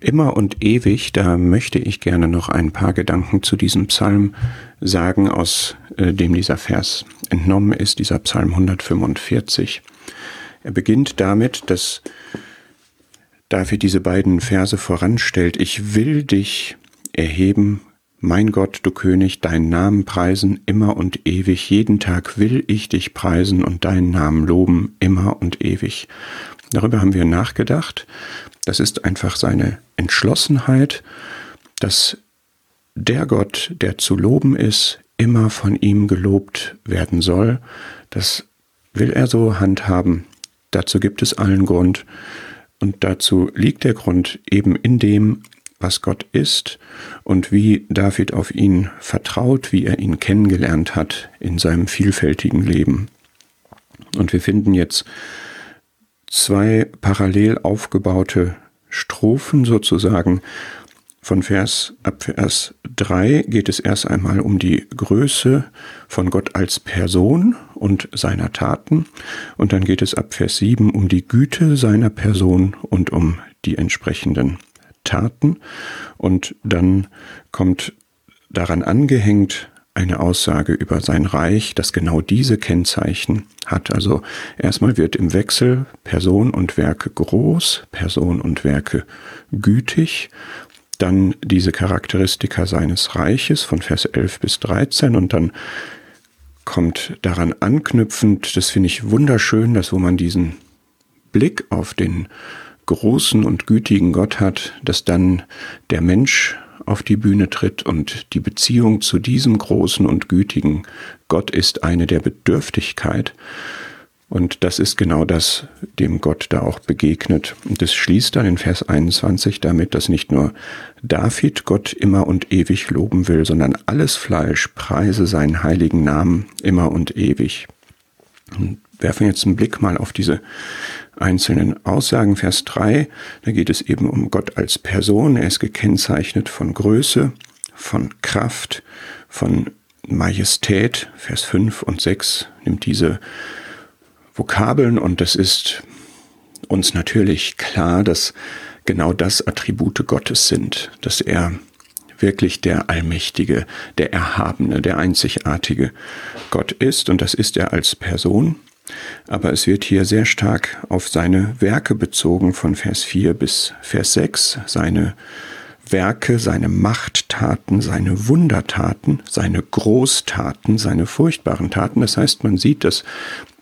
Immer und ewig, da möchte ich gerne noch ein paar Gedanken zu diesem Psalm sagen, aus äh, dem dieser Vers entnommen ist, dieser Psalm 145. Er beginnt damit, dass David diese beiden Verse voranstellt. Ich will dich erheben, mein Gott, du König, deinen Namen preisen immer und ewig. Jeden Tag will ich dich preisen und deinen Namen loben immer und ewig. Darüber haben wir nachgedacht. Das ist einfach seine Entschlossenheit, dass der Gott, der zu loben ist, immer von ihm gelobt werden soll. Das will er so handhaben. Dazu gibt es allen Grund. Und dazu liegt der Grund eben in dem, was Gott ist und wie David auf ihn vertraut, wie er ihn kennengelernt hat in seinem vielfältigen Leben. Und wir finden jetzt zwei parallel aufgebaute Strophen sozusagen. Von Vers ab Vers 3 geht es erst einmal um die Größe von Gott als Person und seiner Taten und dann geht es ab Vers 7 um die Güte seiner Person und um die entsprechenden Taten und dann kommt daran angehängt eine Aussage über sein Reich, das genau diese Kennzeichen hat. Also erstmal wird im Wechsel Person und Werke groß, Person und Werke gütig, dann diese Charakteristika seines Reiches von Vers 11 bis 13 und dann kommt daran anknüpfend, das finde ich wunderschön, dass wo man diesen Blick auf den großen und gütigen Gott hat, dass dann der Mensch auf die Bühne tritt und die Beziehung zu diesem großen und gütigen Gott ist eine der Bedürftigkeit. Und das ist genau das, dem Gott da auch begegnet. Und es schließt dann in Vers 21 damit, dass nicht nur David Gott immer und ewig loben will, sondern alles Fleisch preise seinen heiligen Namen immer und ewig. Und werfen jetzt einen Blick mal auf diese einzelnen Aussagen. Vers 3, da geht es eben um Gott als Person. Er ist gekennzeichnet von Größe, von Kraft, von Majestät. Vers 5 und 6 nimmt diese Vokabeln und es ist uns natürlich klar, dass genau das Attribute Gottes sind, dass er wirklich der Allmächtige, der Erhabene, der Einzigartige Gott ist und das ist er als Person. Aber es wird hier sehr stark auf seine Werke bezogen von Vers 4 bis Vers 6, seine Werke, seine Machttaten, seine Wundertaten, seine Großtaten, seine furchtbaren Taten. Das heißt, man sieht, dass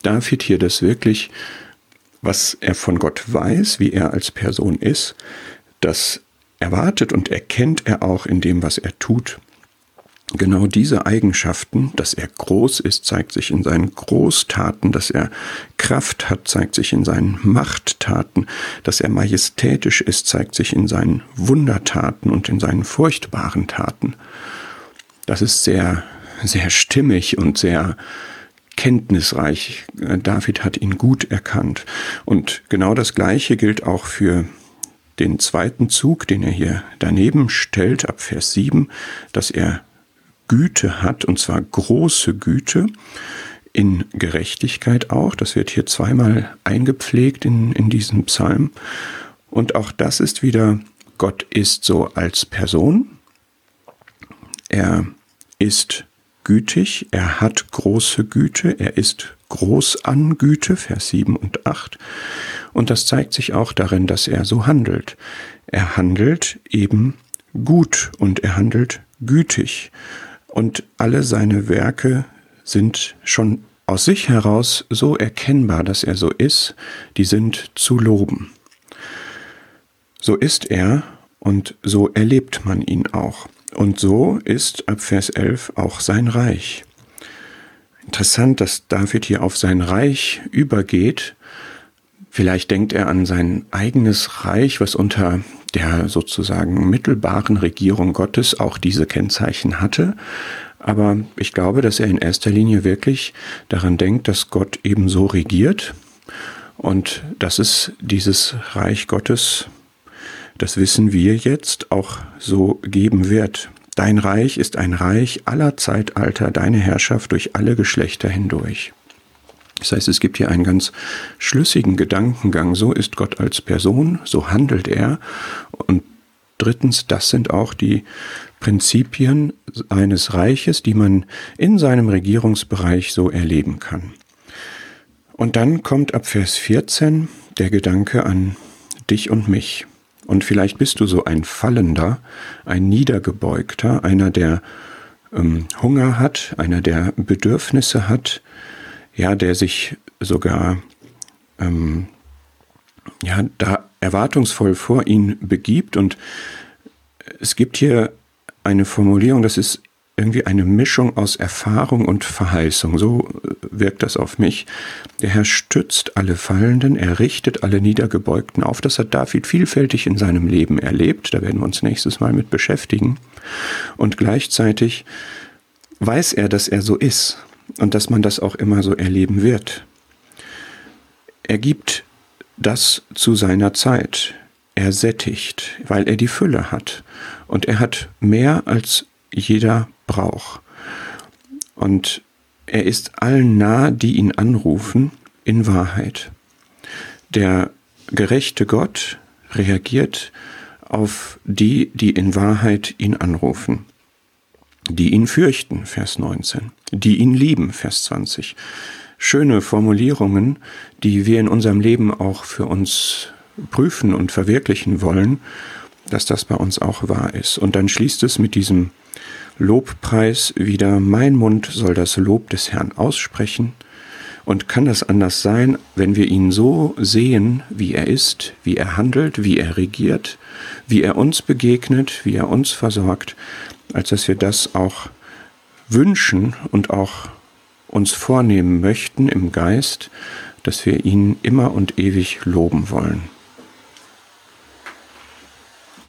David hier das wirklich, was er von Gott weiß, wie er als Person ist, das erwartet und erkennt er auch in dem, was er tut. Genau diese Eigenschaften, dass er groß ist, zeigt sich in seinen Großtaten, dass er Kraft hat, zeigt sich in seinen Machttaten, dass er majestätisch ist, zeigt sich in seinen Wundertaten und in seinen furchtbaren Taten. Das ist sehr, sehr stimmig und sehr kenntnisreich. David hat ihn gut erkannt. Und genau das Gleiche gilt auch für den zweiten Zug, den er hier daneben stellt, ab Vers 7, dass er Güte hat, und zwar große Güte, in Gerechtigkeit auch. Das wird hier zweimal eingepflegt in, in diesem Psalm. Und auch das ist wieder, Gott ist so als Person. Er ist gütig, er hat große Güte, er ist groß an Güte, Vers 7 und 8. Und das zeigt sich auch darin, dass er so handelt. Er handelt eben gut und er handelt gütig und alle seine Werke sind schon aus sich heraus so erkennbar, dass er so ist, die sind zu loben. So ist er und so erlebt man ihn auch. Und so ist ab Vers 11 auch sein Reich. Interessant, dass David hier auf sein Reich übergeht. Vielleicht denkt er an sein eigenes Reich, was unter der sozusagen mittelbaren Regierung Gottes auch diese Kennzeichen hatte. Aber ich glaube, dass er in erster Linie wirklich daran denkt, dass Gott eben so regiert und dass es dieses Reich Gottes, das wissen wir jetzt, auch so geben wird. Dein Reich ist ein Reich aller Zeitalter, deine Herrschaft durch alle Geschlechter hindurch. Das heißt, es gibt hier einen ganz schlüssigen Gedankengang. So ist Gott als Person, so handelt er und drittens, das sind auch die Prinzipien eines Reiches, die man in seinem Regierungsbereich so erleben kann. Und dann kommt ab Vers 14 der Gedanke an dich und mich. Und vielleicht bist du so ein Fallender, ein Niedergebeugter, einer, der ähm, Hunger hat, einer, der Bedürfnisse hat, ja, der sich sogar ähm, ja, da erwartungsvoll vor ihn begibt. Und es gibt hier eine Formulierung, das ist irgendwie eine Mischung aus Erfahrung und Verheißung. So äh, wirkt das auf mich. Der Herr stützt alle Fallenden, er richtet alle Niedergebeugten auf. Das hat David vielfältig in seinem Leben erlebt. Da werden wir uns nächstes Mal mit beschäftigen. Und gleichzeitig weiß er, dass er so ist und dass man das auch immer so erleben wird. Er gibt das zu seiner Zeit. Er sättigt, weil er die Fülle hat. Und er hat mehr als jeder braucht. Und er ist allen nah, die ihn anrufen, in Wahrheit. Der gerechte Gott reagiert auf die, die in Wahrheit ihn anrufen, die ihn fürchten, Vers 19, die ihn lieben, Vers 20. Schöne Formulierungen, die wir in unserem Leben auch für uns prüfen und verwirklichen wollen, dass das bei uns auch wahr ist. Und dann schließt es mit diesem Lobpreis wieder, mein Mund soll das Lob des Herrn aussprechen. Und kann das anders sein, wenn wir ihn so sehen, wie er ist, wie er handelt, wie er regiert, wie er uns begegnet, wie er uns versorgt, als dass wir das auch wünschen und auch uns vornehmen möchten im Geist, dass wir ihn immer und ewig loben wollen.